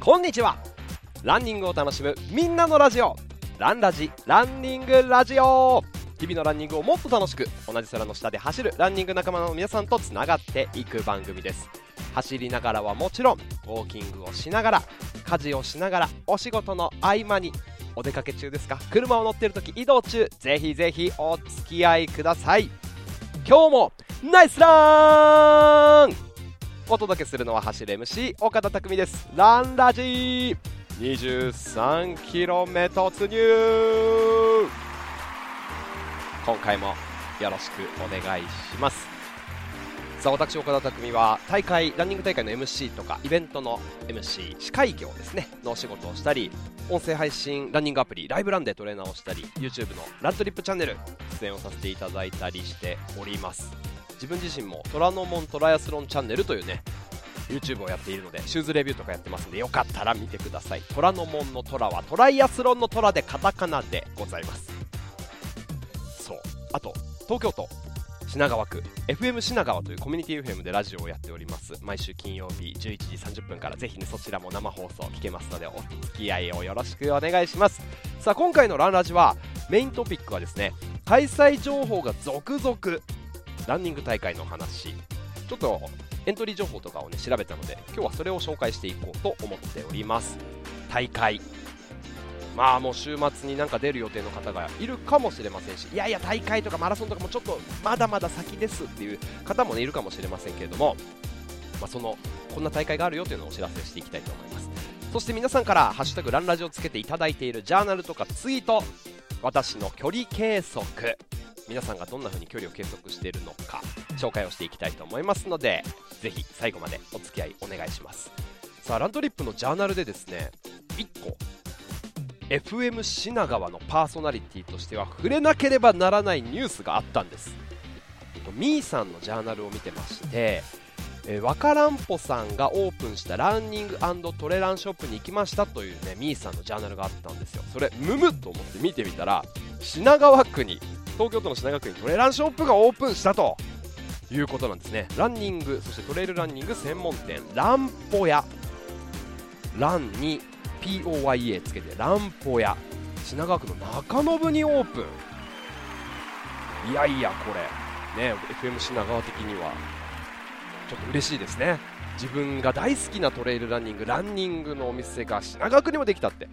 こんにちは。ランニングを楽しむみんなのラジオ。ランラジランニングラジオ。日々のランニングをもっと楽しく同じ空の下で走るランニング仲間の皆さんとつながっていく番組です。走りながらはもちろんウォーキングをしながら家事をしながらお仕事の合間にお出かけ中ですか？車を乗ってる時移動中ぜひぜひお付き合いください。今日もナイスラン!お届けするのは走る MC 岡田匠です。ランラジー。23km 突入。今回もよろしくお願いします。さあ私岡田匠は大会ランニング大会の MC とかイベントの MC 司会業ですね。のお仕事をしたり音声配信ランニングアプリライブランでトレーナーをしたり YouTube のラントリップチャンネル出演をさせていただいたりしております。自分自身も虎ノ門トライアスロンチャンネルというね YouTube をやっているのでシューズレビューとかやってますのでよかったら見てください。虎ノ門の虎はトライアスロンの虎でカタカナでございます。そう。あと東京都品川区。FM 品川というコミュニティ FM でラジオをやっております。毎週金曜日11時30分からぜひねそちらも生放送聞けますのでお付き合いをよろしくお願いします。さあ今回のランラジはメイントピックはですね開催情報が続々ランニング大会の話。ちょっとエントリー情報とかをね調べたので今日はそれを紹介していこうと思っております。大会。まあもう週末になんか出る予定の方がいるかもしれませんしいやいや大会とかマラソンとかもちょっとまだまだ先ですっていう方もねいるかもしれませんけれども、まあ、そのこんな大会があるよというのをお知らせしていきたいと思います。そして皆さんから「ハッシュタグランラジ」をつけていただいているジャーナルとかツイート私の距離計測。皆さんがどんな風に距離を計測しているのか紹介をしていきたいと思いますのでぜひ最後までお付き合いお願いします。さあラントリップのジャーナルでですね1個 FM 品川のパーソナリティとしては触れなければならないニュースがあったんです。みーさんのジャーナルを見てましてえー、わからんぽさんがオープンしたランニングトレランショップに行きましたというねみーさんのジャーナルがあったんですよ。それむむと思って見てみたら品川区に東京都の品川区にトレランショップがオープンしたということなんですね。ランニングそしてトレイルランニング専門店ランポ屋ランに POYA つけてランポ屋品川区の中延にオープン。いやいやこれ。ね FM 品川的には。ちょっと嬉しいですね。自分が大好きなトレイルランニングランニングのお店が品川区にもできたって。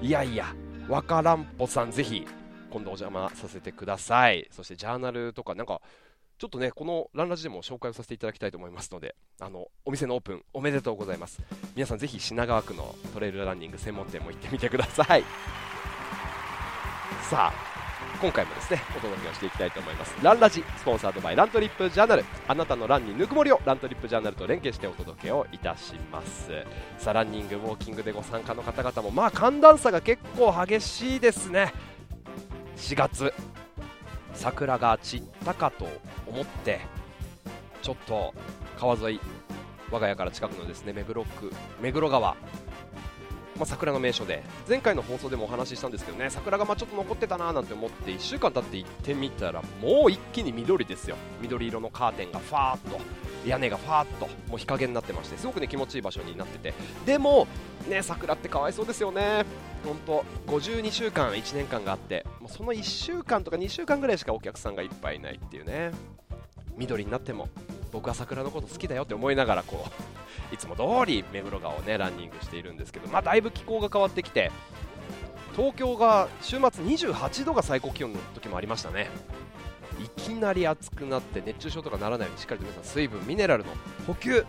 いやいやわからんぽさんぜひ今度お邪魔させてください。そしてジャーナルとかなんかちょっとねこのランラジでも紹介をさせていただきたいと思いますのであのお店のオープンおめでとうございます。皆さんぜひ品川区のトレイルランニング専門店も行ってみてください。さあ今回もですねお届けをしていきたいと思います。ランラジスポンサードバイラントリップジャーナル。あなたのランにぬくもりをラントリップジャーナルと連携してお届けをいたします。さあランニングウォーキングでご参加の方々もまあ寒暖差が結構激しいですね。4月。桜が散ったかと思ってちょっと川沿い我が家から近くのですね目黒区目黒川まあ、桜の名所で。前回の放送でもお話ししたんですけどね桜がまちょっと残ってたなーなんて思って1週間経って行ってみたらもう一気に緑ですよ。緑色のカーテンがファーっと屋根がファーっともう日陰になってましてすごくね気持ちいい場所になってて。でもね桜ってかわいそうですよね。本当52週間1年間があってもうその1週間とか2週間ぐらいしかお客さんがいっぱいいないっていうね。緑になっても僕は桜のこと好きだよって思いながらこういつも通り目黒川をねランニングしているんですけど、まあ、だいぶ気候が変わってきて東京が週末28度が最高気温の時もありましたね。いきなり暑くなって熱中症とかならないようにしっかりと皆さん水分ミネラルの補給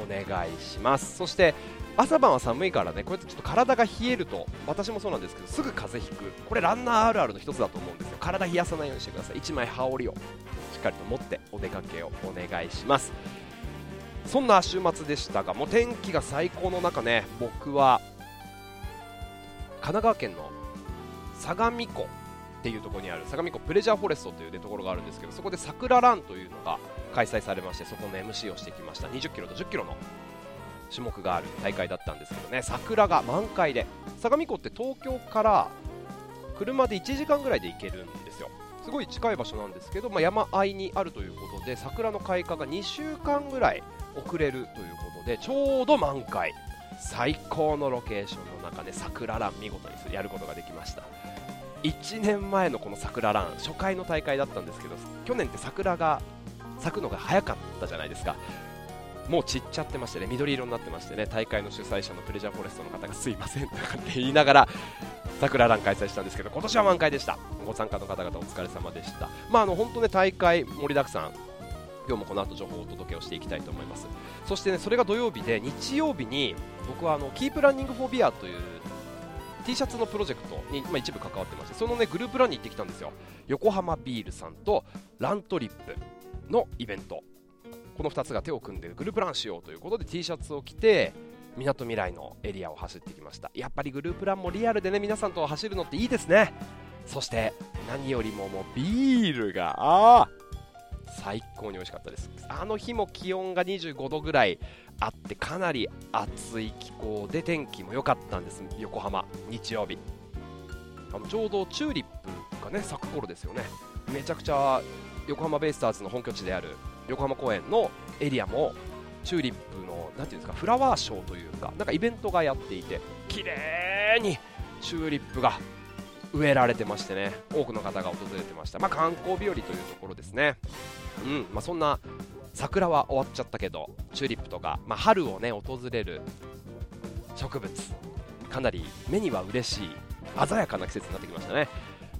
お願いします。そして朝晩は寒いからねこうやってちょっと体が冷えると私もそうなんですけどすぐ風邪ひく。これランナーあるあるの一つだと思うんですよ。体冷やさないようにしてください。1枚羽織をしっかりと持ってお出かけをお願いします。そんな週末でしたがもう天気が最高の中ね僕は神奈川県の相模湖っていうところにある相模湖プレジャーフォレストという、ね、ところがあるんですけどそこで桜ランというのが開催されましてそこの MC をしてきました。20キロと10キロの種目がある大会だったんですけどね桜が満開で相模湖って東京から車で1時間ぐらいで行けるんですよ。すごい近い場所なんですけど、まあ、山あいにあるということで桜の開花が2週間ぐらい遅れるということでちょうど満開。最高のロケーションの中で桜ラン見事にやることができました。1年前のこの桜ラン初回の大会だったんですけど去年って桜が咲くのが早かったじゃないですか。もう散っちゃってましてね緑色になってましてね大会の主催者のプレジャーフォレストの方がすいませんとかって言いながら桜ラン開催したんですけど今年は満開でした。ご参加の方々お疲れ様でした。まああの本当ね大会盛りだくさん。今日もこの後情報をお届けをしていきたいと思います。そしてねそれが土曜日で日曜日に僕はあのキープランニングフォービアという T シャツのプロジェクトに、まあ、一部関わってましてそのねグループランに行ってきたんですよ。横浜ビールさんとラントリップのイベント。この2つが手を組んでグループランしようということで T シャツを着てみなとみらいのエリアを走ってきました。やっぱりグループランもリアルでね皆さんと走るのっていいですね。そして何よりももうビールがあ最高に美味しかったです。あの日も気温が25度ぐらいあってかなり暑い気候で天気も良かったんです。横浜日曜日。あのちょうどチューリップがね咲く頃ですよね。めちゃくちゃ横浜ベイスターズの本拠地である横浜公園のエリアもチューリップのなていうんですかフラワーショーというかなんかイベントがやっていて綺麗にチューリップが植えられてましてね。多くの方が訪れてました、まあ、観光日和というところですね、うんまあ、そんな桜は終わっちゃったけどチューリップとか、まあ、春をね訪れる植物かなり目には嬉しい鮮やかな季節になってきましたね。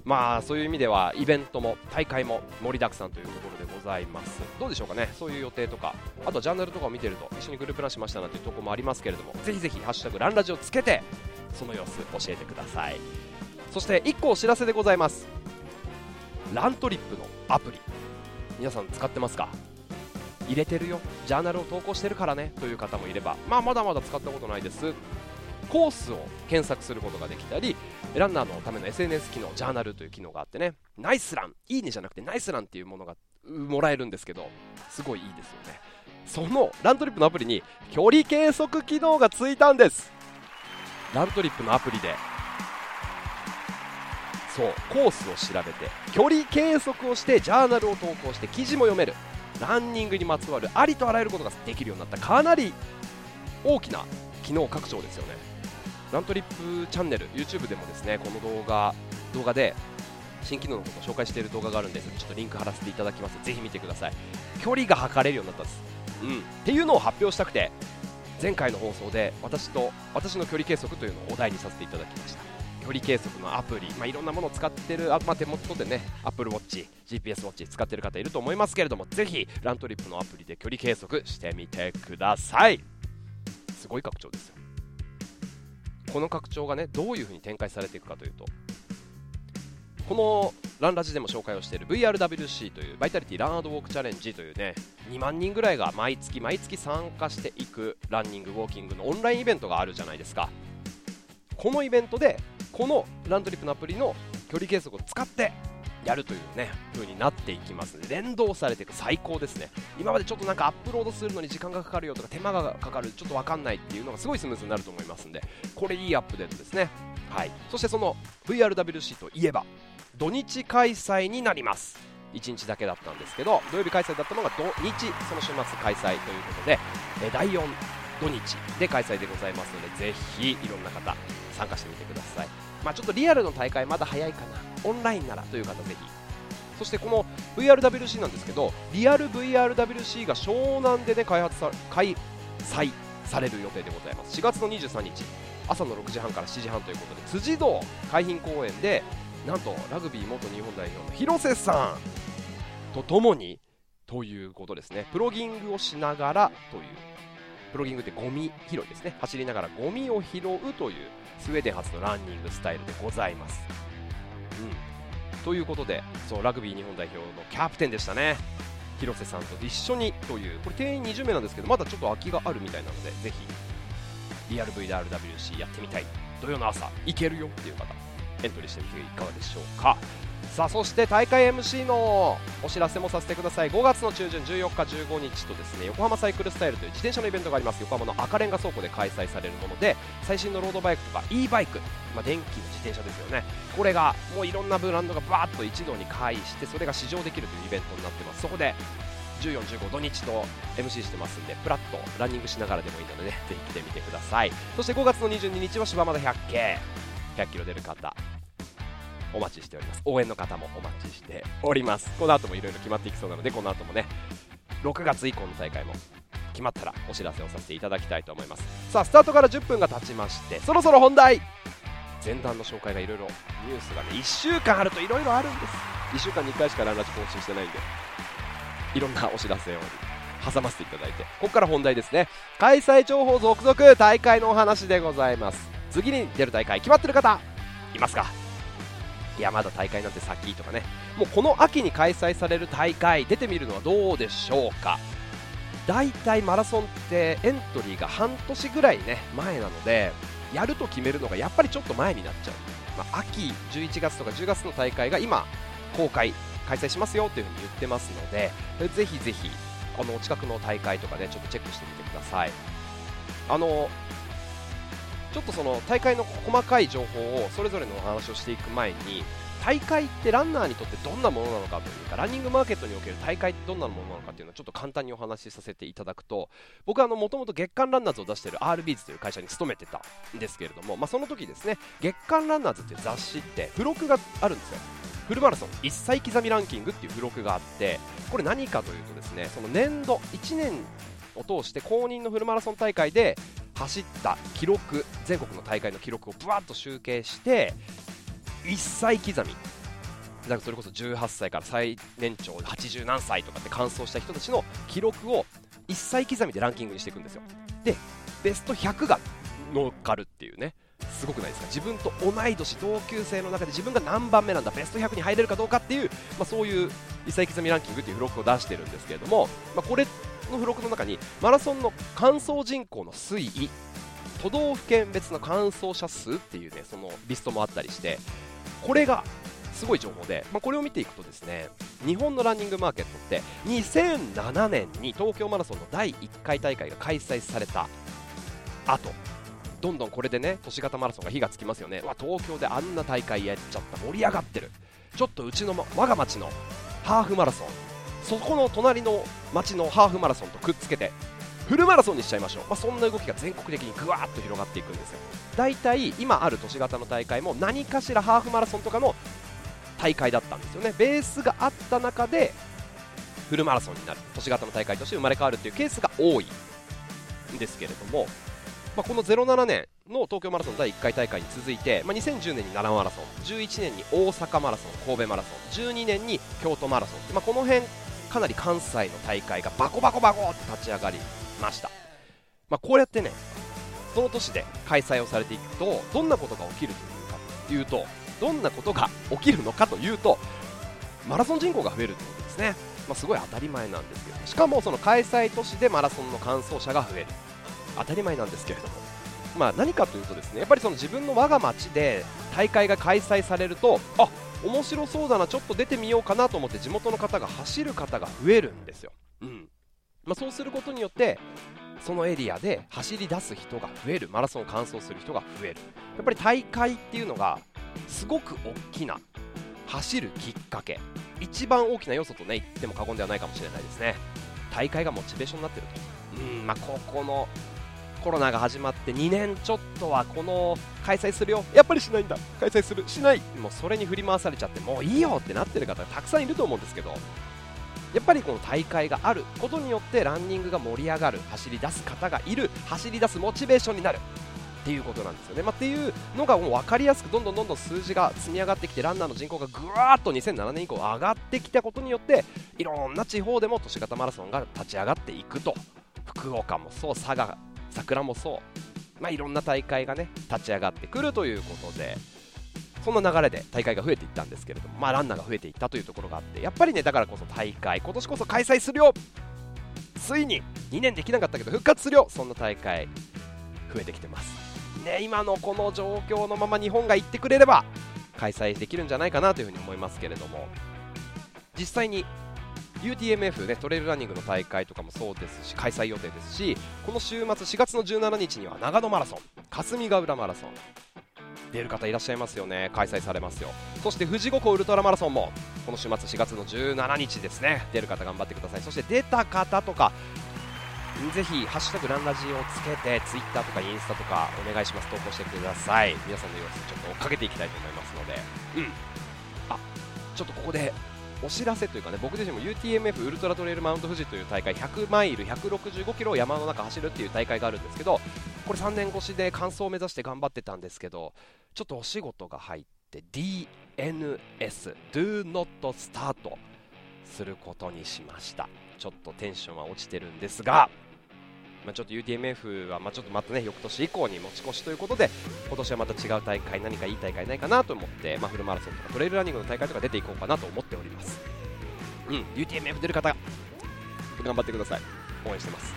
まあそういう意味ではイベントも大会も盛りだくさんというところでございます。どうでしょうかね？そういう予定とか。あとジャンナルとかを見てると一緒にグループランしましたなんていうところもありますけれどもぜひぜひハッシュタグランラジをつけてその様子教えてください。そして1個お知らせでございます。ラントリップのアプリ。皆さん使ってますか？入れてるよ。ジャーナルを投稿してるからね。という方もいれば。まあまだまだ使ったことないです。コースを検索することができたりランナーのための SNS 機能ジャーナルという機能があってね。ナイスラン。いいねじゃなくてナイスランっていうものがもらえるんですけどすごいいいですよね。そのラントリップのアプリに距離計測機能がついたんです。ラントリップのアプリでそうコースを調べて距離計測をしてジャーナルを投稿して記事も読める。ランニングにまつわるありとあらゆることができるようになった。かなり大きな機能拡張ですよね。ラントリップチャンネル YouTube でもですねこの動画動画で新機能のことを紹介している動画があるんです。ちょっとリンク貼らせていただきます。ぜひ見てください。距離が測れるようになったんです、うん、っていうのを発表したくて前回の放送で私と私の距離計測というのをお題にさせていただきました。距離計測のアプリ、まあ、いろんなものを使ってるあ、まあ、手元でね Apple Watch、GPS ウォッチ使ってる方いると思いますけれどもぜひラントリップのアプリで距離計測してみてください。すごい拡張ですよ。この拡張がねどういうふうに展開されていくかというとこのランラジでも紹介をしている VRWC というバイタリティランアドウォークチャレンジというね2万人ぐらいが毎月毎月参加していくランニングウォーキングのオンラインイベントがあるじゃないですか。このイベントでこのラントリップのアプリの距離計測を使ってやるというね風になっていきます。ので連動されていく。最高ですね。今までちょっとなんかアップロードするのに時間がかかるよとか手間がかかるちょっと分かんないっていうのがすごいスムーズになると思いますんでこれいいアップデートです。ねはい。そしてその VRWC といえば土日開催になります。1日だけだったんですけど土曜日開催だったのが土日その週末開催ということで、第4土日で開催でございますのでぜひいろんな方参加してみてください、まあ、ちょっとリアルの大会まだ早いかな。オンラインならという方ぜひ。そしてこの VRWC なんですけどリアル VRWC が湘南でね開発さ開催される予定でございます。4月の23日朝の6時半から7時半ということで辻堂海浜公園でなんとラグビー元日本代表の広瀬さんとともにということですね。プロギングをしながらという。プロギングってゴミ拾いですね。走りながらゴミを拾うというスウェーデン発のランニングスタイルでございます、うん、ということでそうラグビー日本代表のキャプテンでしたね。広瀬さんと一緒にというこれ定員20名なんですけどまだちょっと空きがあるみたいなのでぜひリアル VRWC やってみたい。土曜の朝行けるよっていう方エントリーしてみていかがでしょうか。さあそして大会 MC のお知らせもさせてください。5月の中旬14日15日とですね横浜サイクルスタイルという自転車のイベントがあります。横浜の赤レンガ倉庫で開催されるもので最新のロードバイクとか e バイク、まあ、電気の自転車ですよね。これがもういろんなブランドがバーッと一堂に会してそれが試乗できるというイベントになってます。そこで14、15土日と MC してますんでプラッとランニングしながらでもいいのでねぜひ来てみてください。そして5月の22日は柴又 100K 100キロ出る方。お待ちしております。応援の方もお待ちしております。この後もいろいろ決まっていきそうなのでこの後もね6月以降の大会も決まったらお知らせをさせていただきたいと思います。さあスタートから10分が経ちましてそろそろ本題。前段の紹介がいろいろニュースがね1週間あるといろいろあるんです。1週間に1回しかランラジ更新してないんでいろんなお知らせを挟ませていただいてここから本題ですね。開催情報続々大会のお話でございます。次に出る大会決まってる方いますか？いやまだ大会なんて先とかね。もうこの秋に開催される大会出てみるのはどうでしょうか。だいたいマラソンってエントリーが半年ぐらいね前なのでやると決めるのがやっぱりちょっと前になっちゃう、まあ、秋11月とか10月の大会が今公開開催しますよというふうに言ってますのでぜひぜひあの近くの大会とかねちょっとチェックしてみてください。あのちょっとその大会の細かい情報をそれぞれのお話をしていく前に大会ってランナーにとってどんなものなのかというかランニングマーケットにおける大会ってどんなものなのかというのをちょっと簡単にお話しさせていただくと僕はもともと月間ランナーズを出している RBs という会社に勤めてたんですけれども、まあ、その時ですね月間ランナーズっていう雑誌って付録があるんですよ。フルマラソン1歳刻みランキングっていう付録があってこれ何かというとですねその年度1年を通して公認のフルマラソン大会で走った記録全国の大会の記録をぶわっと集計して1歳刻みだかそれこそ18歳から最年長80何歳とかって完走した人たちの記録を1歳刻みでランキングにしていくんですよ。でベスト100が乗っかるっていうねすごくないですか？自分と同い年同級生の中で自分が何番目なんだベスト100に入れるかどうかっていう、まあ、そういう1歳刻みランキングっていう付録を出してるんですけれども、まあ、これの付録の中にマラソンの完走人口の推移都道府県別の完走者数っていうねそのリストもあったりしてこれがすごい情報で、まあ、これを見ていくとですね日本のランニングマーケットって2007年に東京マラソンの第1回大会が開催された後どんどんこれでね都市型マラソンが火がつきますよね。わ東京であんな大会やっちゃった。盛り上がってる。ちょっとうちの、ま、我が町のハーフマラソン。そこの隣の町のハーフマラソンとくっつけてフルマラソンにしちゃいましょう、まあ、そんな動きが全国的にぐわーっと広がっていくんですよ。大体今ある都市型の大会も何かしらハーフマラソンとかの大会だったんですよね。ベースがあった中でフルマラソンになる。都市型の大会として生まれ変わるというケースが多いんですけれども、まあ、この07年の東京マラソン第1回大会に続いて、まあ、2010年に奈良マラソン11年に大阪マラソン神戸マラソン12年に京都マラソン、まあ、この辺かなり関西の大会がバコバコバコって立ち上がりました、まあ、こうやってねその年で開催をされていくとどんなことが起きるというかというとどんなことが起きるのかというとマラソン人口が増えるということですね、まあ、すごい当たり前なんですけどしかもその開催都市でマラソンの完走者が増える。当たり前なんですけれども、まあ、何かというとですねやっぱりその自分の我が町で大会が開催されるとあ面白そうだなちょっと出てみようかなと思って地元の方が走る方が増えるんですよ、うん。まあ、そうすることによってそのエリアで走り出す人が増える。マラソンを完走する人が増える。やっぱり大会っていうのがすごく大きな走るきっかけ。一番大きな要素とね言っても過言ではないかもしれないですね。大会がモチベーションになってると。うん。まあここのコロナが始まって2年ちょっとはこの開催するよ。やっぱりしないんだ。開催する。しない。もうそれに振り回されちゃってもういいよってなってる方たくさんいると思うんですけど。やっぱりこの大会があることによってランニングが盛り上がる走り出す方がいる。走り出すモチベーションになるっていうことなんですよね、まあ、っていうのがもう分かりやすくどんどんどんどん数字が積み上がってきてランナーの人口がぐわーっと2007年以降上がってきたことによっていろんな地方でも都市型マラソンが立ち上がっていくと福岡もそう佐賀桜もそう、まあ、いろんな大会がね立ち上がってくるということでそんな流れで大会が増えていったんですけれども、まあ、ランナーが増えていったというところがあってやっぱりねだからこそ大会今年こそ開催するよ。ついに2年できなかったけど復活するよ。そんな大会増えてきてます。ね今のこの状況のまま日本が行ってくれれば開催できるんじゃないかなというふうに思いますけれども実際に UTMF ねトレイルランニングの大会とかもそうですし開催予定ですしこの週末4月の17日には長野マラソン霞ヶ浦マラソン出る方いらっしゃいますよね開催されますよ。そして富士五湖ウルトラマラソンもこの週末4月の17日ですね出る方頑張ってください。そして出た方とかぜひ「ハッシュタグランラジ」をつけてツイッターとかインスタとかお願いします。投稿してください。皆さんの様子ちょっと追っかけていきたいと思いますので。うん。あちょっとここでお知らせというかね僕自身も UTMF ウルトラトレイルマウント富士という大会100マイル165キロを山の中走るっていう大会があるんですけどこれ3年越しで完走を目指して頑張ってたんですけどちょっとお仕事が入って DNS Do Not Start することにしました。ちょっとテンションは落ちてるんですがまあ、ちょっと UTMF はまあちょっとまたね翌年以降に持ち越しということで今年はまた違う大会何かいい大会ないかなと思って、まあ、フルマラソンとかトレイルランニングの大会とか出ていこうかなと思っております。うん UTMF 出る方頑張ってください。応援してます。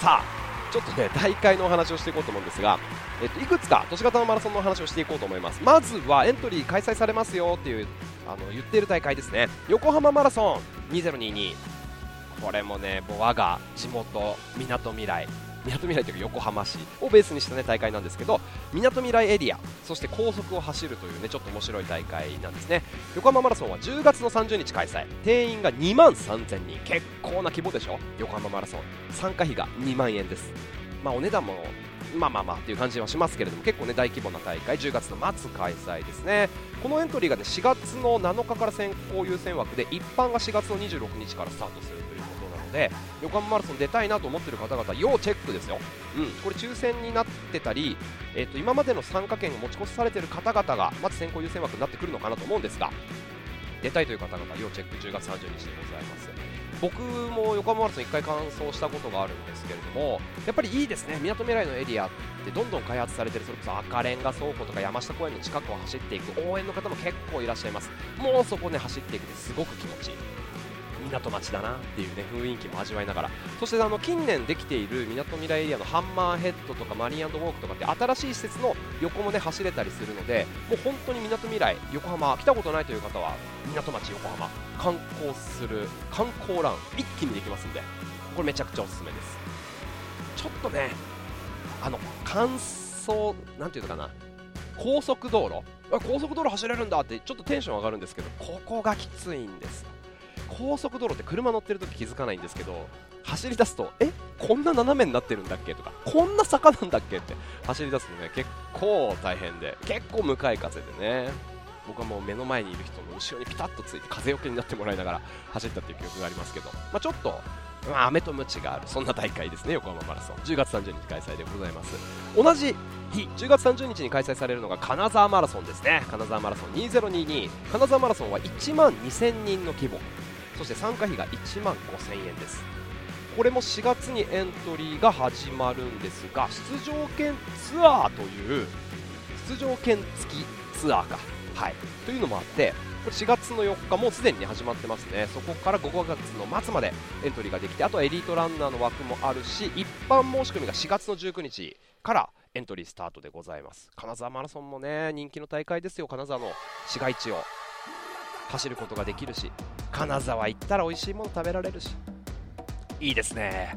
さあちょっとね大会のお話をしていこうと思うんですが、えっと、いくつか都市型のマラソンのお話をしていこうと思います。まずはエントリー開催されますよっていうあの言っている大会ですね。横浜マラソン2022これもねもう我が地元みなとみらいみなとみらいというか横浜市をベースにした、ね、大会なんですけどみなとみらいエリアそして高速を走るというねちょっと面白い大会なんですね。横浜マラソンは10月の30日開催。定員が2万3000人。結構な規模でしょ？横浜マラソン。参加費が2万円です。まあお値段もまあまあまあっていう感じはしますけれども結構ね大規模な大会。10月の末開催ですね。このエントリーがね4月の7日から先行優先枠で一般が4月の26日からスタートするというで横浜マラソン出たいなと思ってる方々要チェックですよ、うん、これ抽選になってたり、えー、と今までの参加権を持ち越されてる方々がまず先行優先枠になってくるのかなと思うんですが出たいという方々要チェック10月30日でございます。僕も横浜マラソン1回完走したことがあるんですけれどもやっぱりいいですね。みなとみらいのエリアってどんどん開発されてるそれこそ赤レンガ倉庫とか山下公園の近くを走っていく応援の方も結構いらっしゃいます。もうそこね走っていくってすごく気持ちいい。港町だなっていうね雰囲気も味わいながら。そしてあの近年できているみなとみらいエリアのハンマーヘッドとかマリンウォークとかって新しい施設の横もね走れたりするのでもう本当にみなとみらい横浜来たことないという方は港町横浜観光する観光ラン一気にできますんでこれめちゃくちゃおすすめです。ちょっとねあの乾燥なんていうのかな高速道路？高速道路走れるんだってちょっとテンション上がるんですけどここがきついんです。高速道路って車乗ってる時気づかないんですけど走り出すとえこんな斜めになってるんだっけとかこんな坂なんだっけって走り出すとね結構大変で結構向かい風でね僕はもう目の前にいる人の後ろにピタッとついて風よけになってもらいながら走ったっていう記憶がありますけど、まあ、ちょっとまあ、飴とムチがあるそんな大会ですね横浜マラソン。10月30日開催でございます。同じ日10月30日に開催されるのが金沢マラソンですね。金沢マラソン2022金沢マラソンは1万2000人の規模。そして参加費が1万5000円です。これも4月にエントリーが始まるんですが出場権ツアーという出場権付きツアーか、はい、というのもあってこれ4月の4日もうすでに始まってますね。そこから5月の末までエントリーができてあとはエリートランナーの枠もあるし一般申し込みが4月の19日からエントリースタートでございます。金沢マラソンもね人気の大会ですよ金沢の市街地を。走ることができるし金沢行ったら美味しいもの食べられるし。いいですね。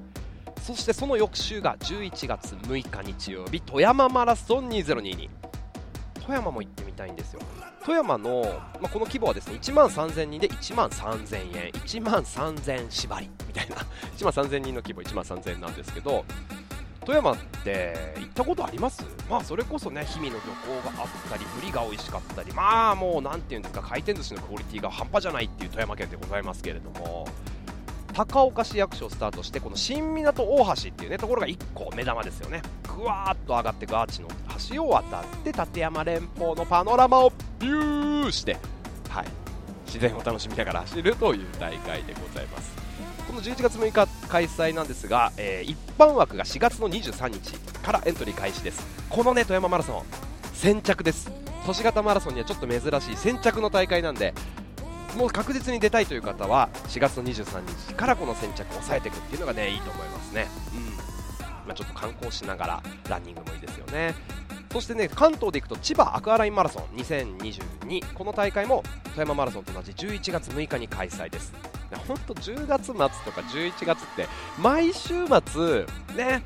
そしてその翌週が11月6日日曜日富山マラソン2022富山も行ってみたいんですよ。富山の、まあ、この規模はですね1万3000人で1万3000円1万3000縛りみたいな。1万3000人の規模1万3000円なんですけど富山って行ったことあります？まあそれこそね氷見の漁港があったりブリが美味しかったりまあもう何て言うんですか回転寿司のクオリティが半端じゃないっていう富山県でございますけれども高岡市役所をスタートしてこの新港大橋っていうねところが1個目玉ですよね。ぐわーっと上がってガーチの橋を渡って立山連峰のパノラマをビューしてはい。自然を楽しみながら走るという大会でございます。の11月6日開催なんですが、えー、一般枠が4月の23日からエントリー開始です。このね富山マラソン先着です。都市型マラソンにはちょっと珍しい先着の大会なんでもう確実に出たいという方は4月の23日からこの先着を抑えていくっていうのがねいいと思いますね、うん。まあ、ちょっと観光しながらランニングもいいですよね。そしてね関東で行くと千葉アクアラインマラソン2022この大会も富山マラソンと同じ11月6日に開催です。本当10月末とか11月って毎週末ね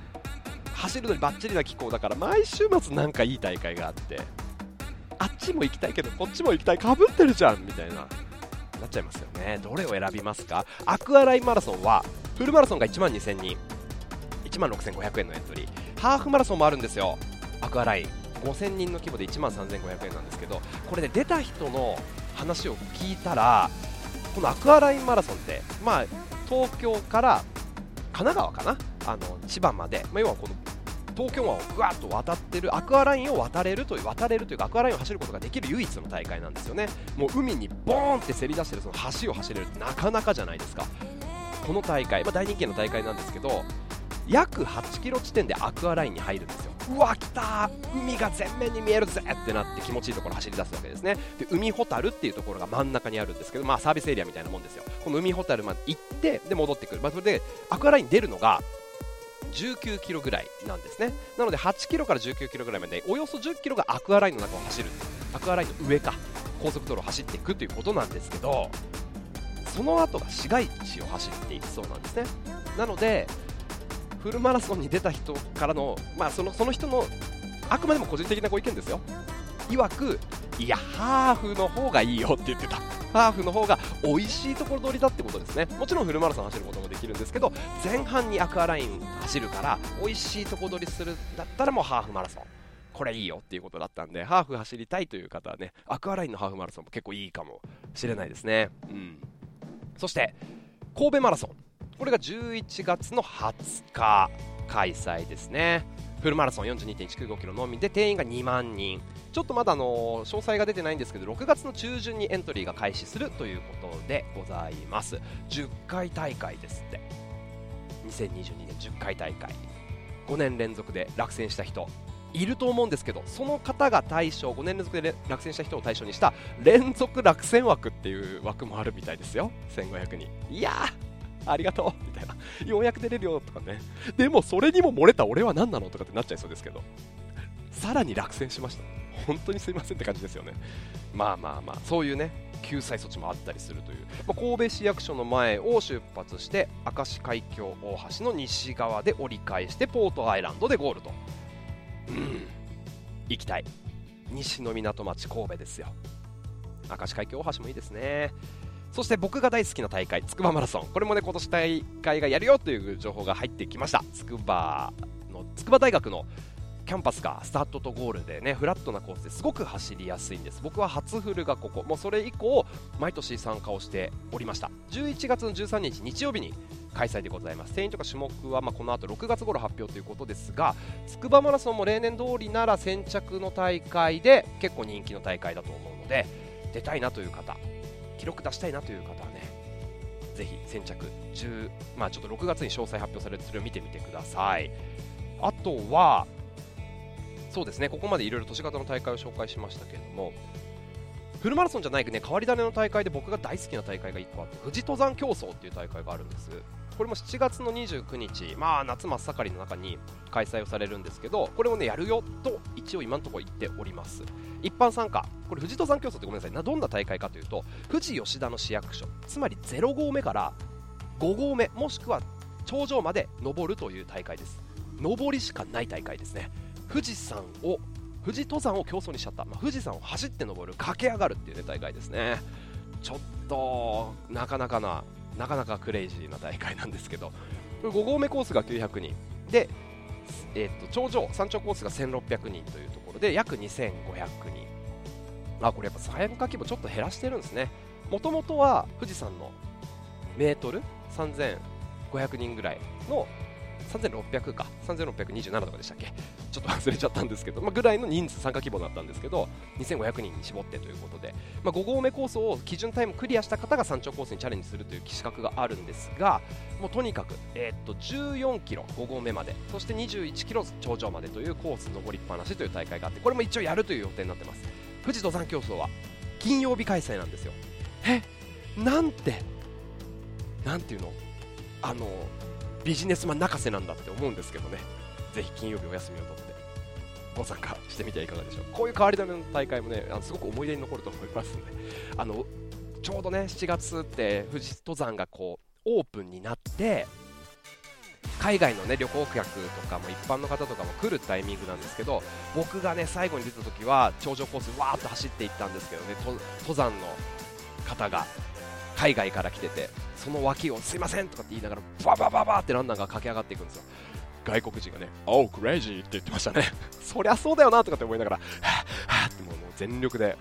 走るのにバッチリな気候だから毎週末なんかいい大会があってあっちも行きたいけどこっちも行きたいかぶってるじゃんみたいななっちゃいますよね。どれを選びますか？アクアラインマラソンはフルマラソンが1万2000人。1万6500円のエントリー。ハーフマラソンもあるんですよ。アクアライン。5000人の規模で1万3500円なんですけどこれで出た人の話を聞いたらこのアクアラインマラソンって、まあ、東京から神奈川かな？あの千葉まで、まあ、要はこの東京湾をぐわっと渡ってるアクアラインを渡れるという渡れるというかアクアラインを走ることができる唯一の大会なんですよね。もう海にボーンってせり出してるその橋を走れるってなかなかじゃないですか。この大会、まあ、大人気の大会なんですけど約8キロ地点でアクアラインに入るんですよ。うわ来た海が全面に見えるぜってなって気持ちいいところ走り出すわけですね。で海ほたるっていうところが真ん中にあるんですけど、まあ、サービスエリアみたいなもんですよ。この海ほたるまで行ってで戻ってくる、まあ、それでアクアライン出るのが19キロぐらいなんですね。なので8キロから19キロぐらいまでおよそ10キロがアクアラインの中を走るアクアラインの上か高速道路を走っていくということなんですけどその後が市街地を走っていくそうなんですね。なのでフルマラソンに出た人からの,、まあ、そのその人のあくまでも個人的なご意見ですよ。曰くいやハーフの方がいいよって言ってた。ハーフの方が美味しいところ取りだってことですね。もちろんフルマラソン走ることもできるんですけど前半にアクアライン走るから美味しいとこ取りするだったらもうハーフマラソン。これいいよっていうことだったんでハーフ走りたいという方はねアクアラインのハーフマラソンも結構いいかもしれないですね。うん。そして神戸マラソン。これが11月の20日開催ですね。フルマラソン42.195キロのみで定員が2万人。ちょっとまだあの詳細が出てないんですけど6月の中旬にエントリーが開始するということでございます。10回大会ですって。2022年10回大会。5年連続で落選した人いると思うんですけどその方が対象5年連続で落選した人を対象にした連続落選枠っていう枠もあるみたいですよ。1500人。いやーありがとうみたいな。ようやく出れるよとかね。でもそれにも漏れた俺は何なのとかってなっちゃいそうですけど。さらに落選しました。本当にすいませんって感じですよね。まあまあまあそういうね救済措置もあったりするという、まあ、神戸市役所の前を出発して明石海峡大橋の西側で折り返してポートアイランドでゴールと。うん。行きたい。西の港町神戸ですよ。明石海峡大橋もいいですね。そして僕が大好きな大会筑波マラソン。これもね今年大会がやるよという情報が入ってきました。筑波の筑波大学のキャンパスがスタートとゴールでねフラットなコースですごく走りやすいんです。僕は初フルがここ。もうそれ以降毎年参加をしておりました。11月の13日日曜日に開催でございます。定員とか種目はまこの後6月頃発表ということですが筑波マラソンも例年通りなら先着の大会で結構人気の大会だと思うので出たいなという方記録出したいなという方はねぜひ先着10まあちょっと6月に詳細発表されてそれを見てみてください。あとはそうですねここまでいろいろ都市型の大会を紹介しましたけれどもフルマラソンじゃないけどね変わり種の大会で僕が大好きな大会が1個あって富士登山競争っていう大会があるんです。これも7月の29日まあ夏真っ盛りの中に開催をされるんですけどこれをねやるよと一応今のところ言っております。一般参加。これ富士登山競争ってごめんなさい。などんな大会かというと富士吉田の市役所。つまり0合目から5合目もしくは頂上まで登るという大会です。登りしかない大会ですね。富士山を富士登山を競争にしちゃった、まあ、富士山を走って登る駆け上がるっていう、ね、大会ですね。ちょっとなかなかななかなかクレイジーな大会なんですけど5合目コースが900人。で、えー、と頂上山頂コースが1600人というところで約2500人。あこれやっぱ参加規模ちょっと減らしてるんですね。もともとは富士山のメートル3500人ぐらいの3600か。3627とかでしたっけ。ちょっと忘れちゃったんですけど、まあ、ぐらいの人数参加規模だったんですけど2500人に絞ってということで、まあ、5合目コースを基準タイムクリアした方が山頂コースにチャレンジするという資格があるんですがもうとにかく、えー、っと14キロ5合目まで。そして21キロ頂上までというコース登りっぱなしという大会があってこれも一応やるという予定になってます。富士登山競争は金曜日開催なんですよ。え？なんてなんていうの？あのビジネスマン泣かせなんだって思うんですけどね。ぜひ金曜日お休みを取ってご参加してみてはいかがでしょう。こういう変わり種の大会もねあのすごく思い出に残ると思いますので。あのちょうどね7月って富士登山がこうオープンになって海外の、ね、旅行客とかも一般の方とかも来るタイミングなんですけど僕がね最後に出た時は頂上コースわーっと走っていったんですけどね登山の方が。海外から来ててその脇をすいませんとかって言いながらババババってランナーが駆け上がっていくんですよ外国人がね、Oh, crazy って言ってましたね。そりゃそうだよなとかって思いながら、はぁ、はぁってもう全力で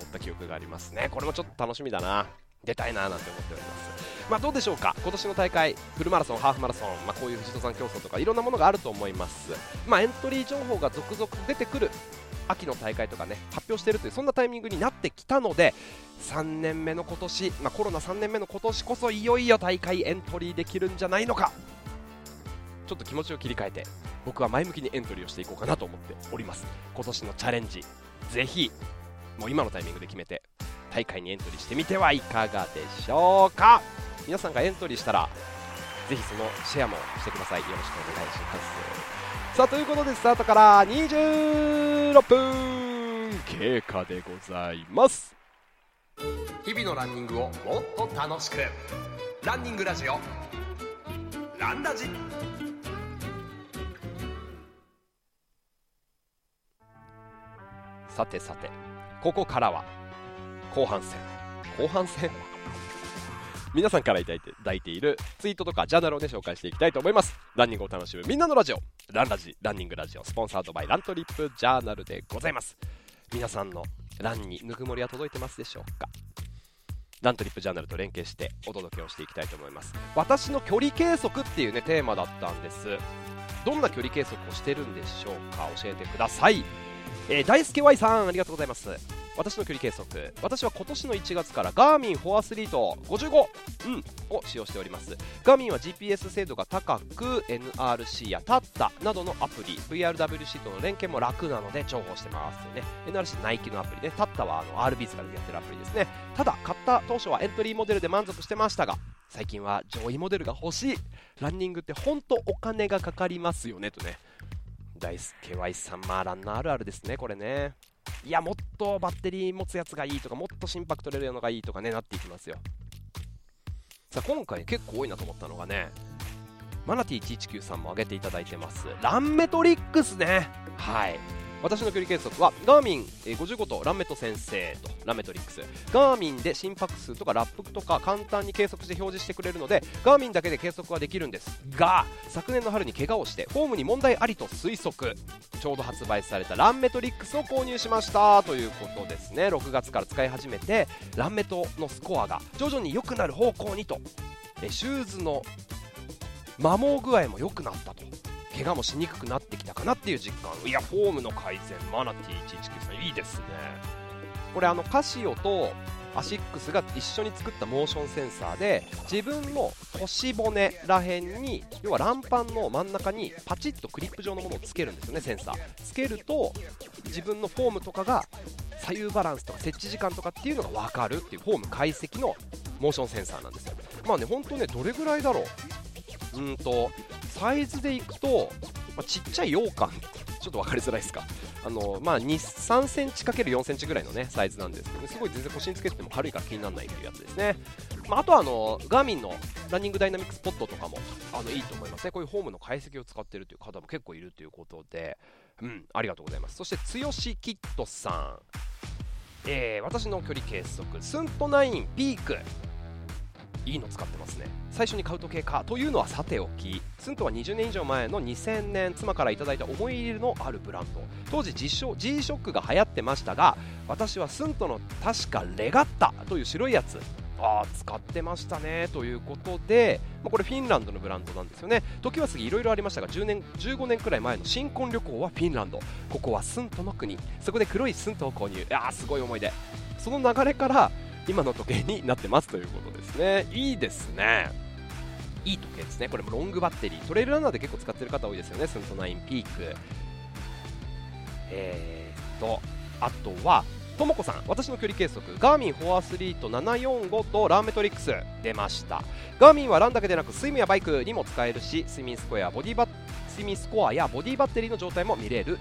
乗った記憶がありますね。これもちょっと楽しみだな。出たいななんて思っております。まあ、どうでしょうか、今年の大会、フルマラソン、ハーフマラソン、まあ、こういう富士登山競争とかいろんなものがあると思います、まあ、エントリー情報が続々出てくる秋の大会とかね発表しているというそんなタイミングになってきたので3年目の今年、まあ、コロナ3年目の今年こそいよいよ大会エントリーできるんじゃないのか。ちょっと気持ちを切り替えて僕は前向きにエントリーをしていこうかなと思っております。今年のチャレンジぜひもう今のタイミングで決めて大会にエントリーしてみてはいかがでしょうか。皆さんがエントリーしたらぜひそのシェアもしてください。よろしくお願いします。さあということでスタートから26分経過でございます。日々のランニングをもっと楽しく。ランニングラジオ。ランラジ。さてさてここからは後半戦。後半戦？皆さんからいただいているツイートとかジャーナルをね紹介していきたいと思います。ランニングを楽しむみんなのラジオ。ランラジランニングラジオ。スポンサードバイラントリップジャーナルでございます。皆さんのランにぬくもりは届いてますでしょうか？ラントリップジャーナルと連携してお届けをしていきたいと思います。私の距離計測っていうねテーマだったんです。どんな距離計測をしてるんでしょうか？教えてください。えー、大輔 Y さんありがとうございます。私の距離計測。私は今年の1月からガーミンフォアスリート55、うん、を使用しております。ガーミンは GPS 精度が高く NRC やタッタなどのアプリ VRWC との連携も楽なので重宝してますね。NRC ナイキのアプリね。タッタはあの RB ズからやってるアプリですね。ただ買った当初はエントリーモデルで満足してましたが最近は上位モデルが欲しい。ランニングって本当お金がかかりますよねとね。大輔 Y さん、まあランナーあるあるですね、これね。いや、もっとバッテリー持つやつがいいとか、もっと心拍取れるのがいいとかね、なっていきますよ。さあ、今回結構多いなと思ったのがね、マナティ119さんも挙げていただいてます、ランメトリックスね。はい。私の距離計測はガーミン55とランメト先生とランメトリックス。ガーミンで心拍数とかラップとか簡単に計測して表示してくれるのでガーミンだけで計測はできるんですが昨年の春に怪我をしてフォームに問題ありと推測。ちょうど発売されたランメトリックスを購入しましたということですね。6月から使い始めてランメトのスコアが徐々に良くなる方向にと。シューズの摩耗具合も良くなったと。怪我もしにくくなったかなっていう実感。いやフォームの改善マナティ119さんいいですね。これあのカシオとアシックスが一緒に作ったモーションセンサーで自分の腰骨らへんに要はランパンの真ん中にパチッとクリップ状のものをつけるんですよねセンサー。つけると自分のフォームとかが左右バランスとか設置時間とかっていうのが分かるっていうフォーム解析のモーションセンサーなんですよ。まあね本当ねどれぐらいだろう？うんとサイズでいくと、まあ、ちっちゃい羊羹。ちょっと分かりづらいですか。あの、まあ、3センチ ×4 センチぐらいのねサイズなんですけど、ね、すごい全然腰につけてても軽いから気にならないというやつですね、まあ、あとはあのガーミンのランニングダイナミックスポットとかもあのいいと思いますね。こういうフォームの解析を使っているという方も結構いるということで。うんありがとうございます。そして剛キットさん。えー、私の距離計測。スント9ピーク。いいの使ってますね。最初に買う時計かというのはさておきスントは20年以上前の2000年妻からいただいた思い入れのあるブランド。当時 G ショックが流行ってましたが私はスントの確かレガッタという白いやつあ使ってましたねということで、まあ、これフィンランドのブランドなんですよね。時は過ぎいろいろありましたが10年15年くらい前の新婚旅行はフィンランド。ここはスントの国。そこで黒いスントを購入。いやすごい思い出。その流れから今の時計になってますということですね。いいですね。いい時計ですね。これもロングバッテリートレイルランナーで結構使ってる方多いですよね。スント9ピーク。えー、っとあとはともこさん。私の距離計測。ガーミンフォアスリート745とランメトリックス出ました。ガーミンはランだけでなくスイムやバイクにも使えるし睡眠スコアボディバ睡眠スコアやボディバッテリーの状態も見れる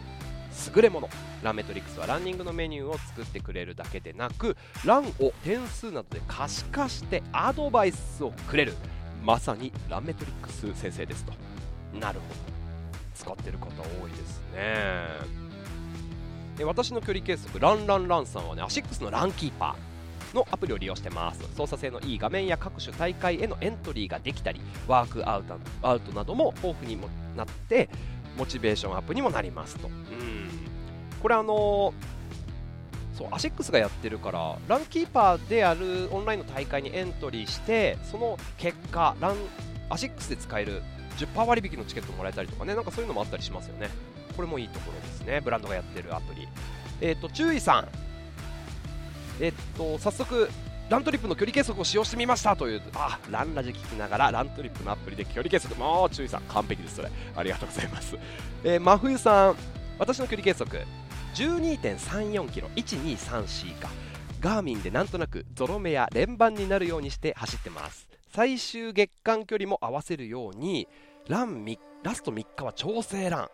優れものランメトリックスはランニングのメニューを作ってくれるだけでなくランを点数などで可視化してアドバイスをくれる。まさにランメトリックス先生ですとなるほど。使ってる方多いですねで私の距離計測ランランランさんはねアシックスのランキーパーのアプリを利用してます操作性のいい画面や各種大会へのエントリーができたりワークアウトアウトなども豊富にもなってモチベーションアップにもなりますと。うん。これあのそうアシックスがやってるからランキーパーであるオンラインの大会にエントリーしてその結果ランアシックスで使える10%割引のチケットもらえたりとかねなんかそういうのもあったりしますよね。これもいいところですね。ブランドがやってるアプリ。えっ、ー、と注意さん。えっ、ー、と早速ラントリップの距離計測を使用してみましたという。あランラジ聞きながらラントリップのアプリで距離計測。もう注意さん完璧です。それありがとうございます、えー、真冬さん私の距離計測 12.34km1234 かガーミンでなんとなくゾロ目や連番になるようにして走ってます。最終月間距離も合わせるようにランラスト3日は調整ラン。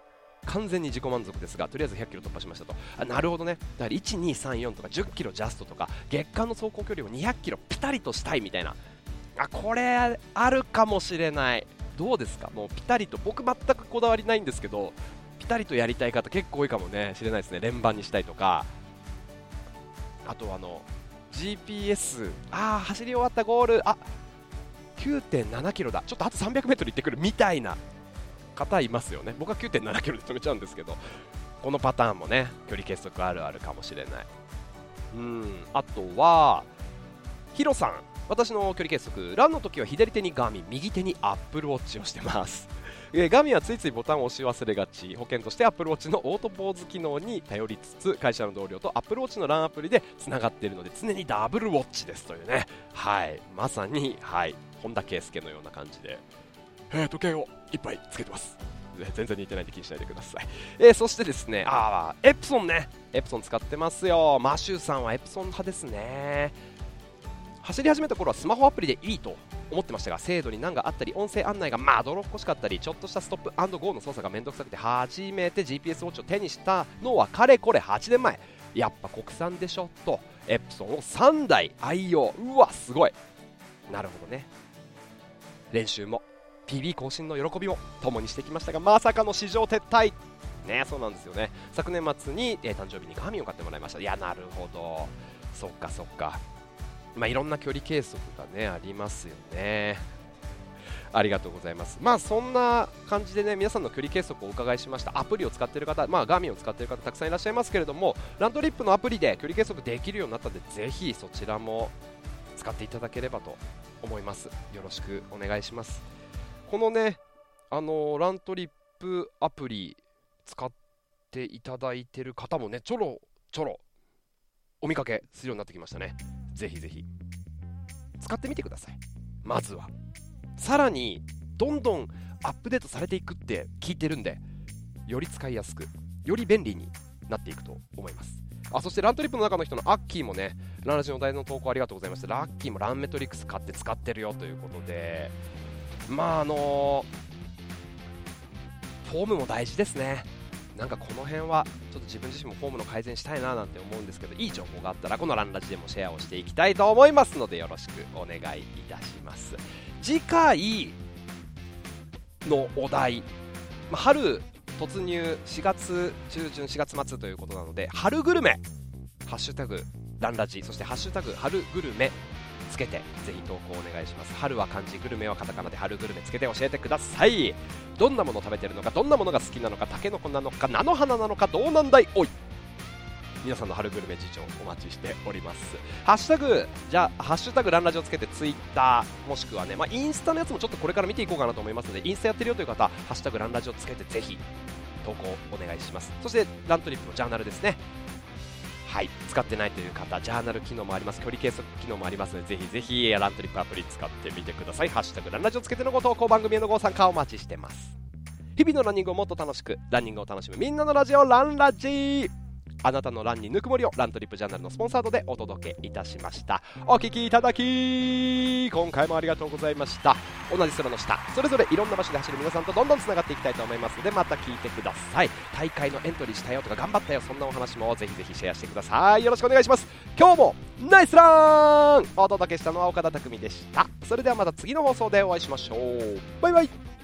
完全に自己満足ですがとりあえず100キロ突破しましたと。あなるほどね。だから1234とか10キロジャストとか月間の走行距離を200キロピタリとしたいみたいな。あこれあるかもしれない。どうですか？もうピタリと僕全くこだわりないんですけどピタリとやりたい方結構多いかもね。しれないですね。連番にしたいとか。あとあの GPS ああ走り終わったゴール。あ9.7キロだ。ちょっとあと300メートル行ってくる。みたいな。方いますよね。僕は9.7キロで止めちゃうんですけどこのパターンもね距離計測あるあるかもしれない。うん。あとはヒロさん。私の距離計測ランの時は左手にガーミン右手にアップルウォッチをしてます。えガミはついついボタンを押し忘れがち。保険としてアップルウォッチのオートポーズ機能に頼りつつ会社の同僚とアップルウォッチのランアプリでつながっているので常にダブルウォッチですというね。はい。まさにはい。本田圭佑のような感じで。えー、時計をいっぱいつけてます。全然似てないんで気にしないでください。えー、そしてですね、あエプソンね、エプソン使ってますよ。マシューさんはエプソン派ですね。走り始めた頃はスマホアプリでいいと思ってましたが精度に難があったり音声案内がまどろっこしかったりちょっとしたストップゴーの操作がめんどくさくて初めて GPS ウォッチを手にしたのはかれこれ8年前やっぱ国産でしょとエプソンを3台愛用うわすごいなるほどね練習も PB 更新の喜びも共にしてきましたがまさかの市場撤退ねそうなんですよね昨年末に、えー、誕生日にガーミンを買ってもらいましたいやなるほどそっかそっかまあいろんな距離計測がねありますよねありがとうございます。まあそんな感じでね皆さんの距離計測をお伺いしました。アプリを使っている方、まあガーミンを使っている方たくさんいらっしゃいますけれども、ランドリップのアプリで距離計測できるようになったのでぜひそちらも使っていただければと思います。よろしくお願いします。このね、あのラントリップアプリ使っていただいてる方もね、ちょろちょろお見かけするようになってきましたね。ぜひぜひ使ってみてください。まずは。さらに、どんどんアップデートされていくって聞いてるんで、より使いやすく、より便利になっていくと思います。あそしてラントリップの中の人のアッキーもね、ランラジの題の投稿ありがとうございました。ラッキーもランメトリックス買って使ってるよということで、まああのフォームも大事ですね。なんかこの辺はちょっと自分自身もフォームの改善したいななんて思うんですけどいい情報があったらこのランラジでもシェアをしていきたいと思いますのでよろしくお願いいたします次回のお題、まあ、春突入4月中旬4月末ということなので春グルメハッシュタグランラジそしてハッシュタグ春グルメつけてぜひ投稿お願いします。春は漢字グルメはカタカナで春グルメつけて教えてください。どんなもの食べてるのかどんなものが好きなのかタケノコなのか菜の花なのかどうなんだい？おい！皆さんの春グルメ事情お待ちしております。ハッシュタグじゃあハッシュタグランラジをつけてツイッターもしくはね、まあ、インスタのやつもちょっとこれから見ていこうかなと思いますのでインスタやってるよという方ハッシュタグランラジをつけてぜひ投稿お願いします。そしてラントリップのジャーナルですね。はい使ってないという方ジャーナル機能もあります距離計測機能もありますのでぜひぜひラントリップアプリ使ってみてください。ハッシュタグランラジオつけてのご投稿番組へのご参加お待ちしてます。日々のランニングをもっと楽しくランニングを楽しむみんなのラジオランラジあなたのランにぬくもりをラントリップジャーナルのスポンサードでお届けいたしました。お聴きいただき今回もありがとうございました。同じ空の下。それぞれいろんな場所で走る皆さんとどんどんつながっていきたいと思いますのでまた聞いてください。大会のエントリーしたよとか頑張ったよそんなお話もぜひぜひシェアしてください。よろしくお願いします。今日もナイスラン。お届けしたのは岡田匠でした。それではまた次の放送でお会いしましょう。バイバイ。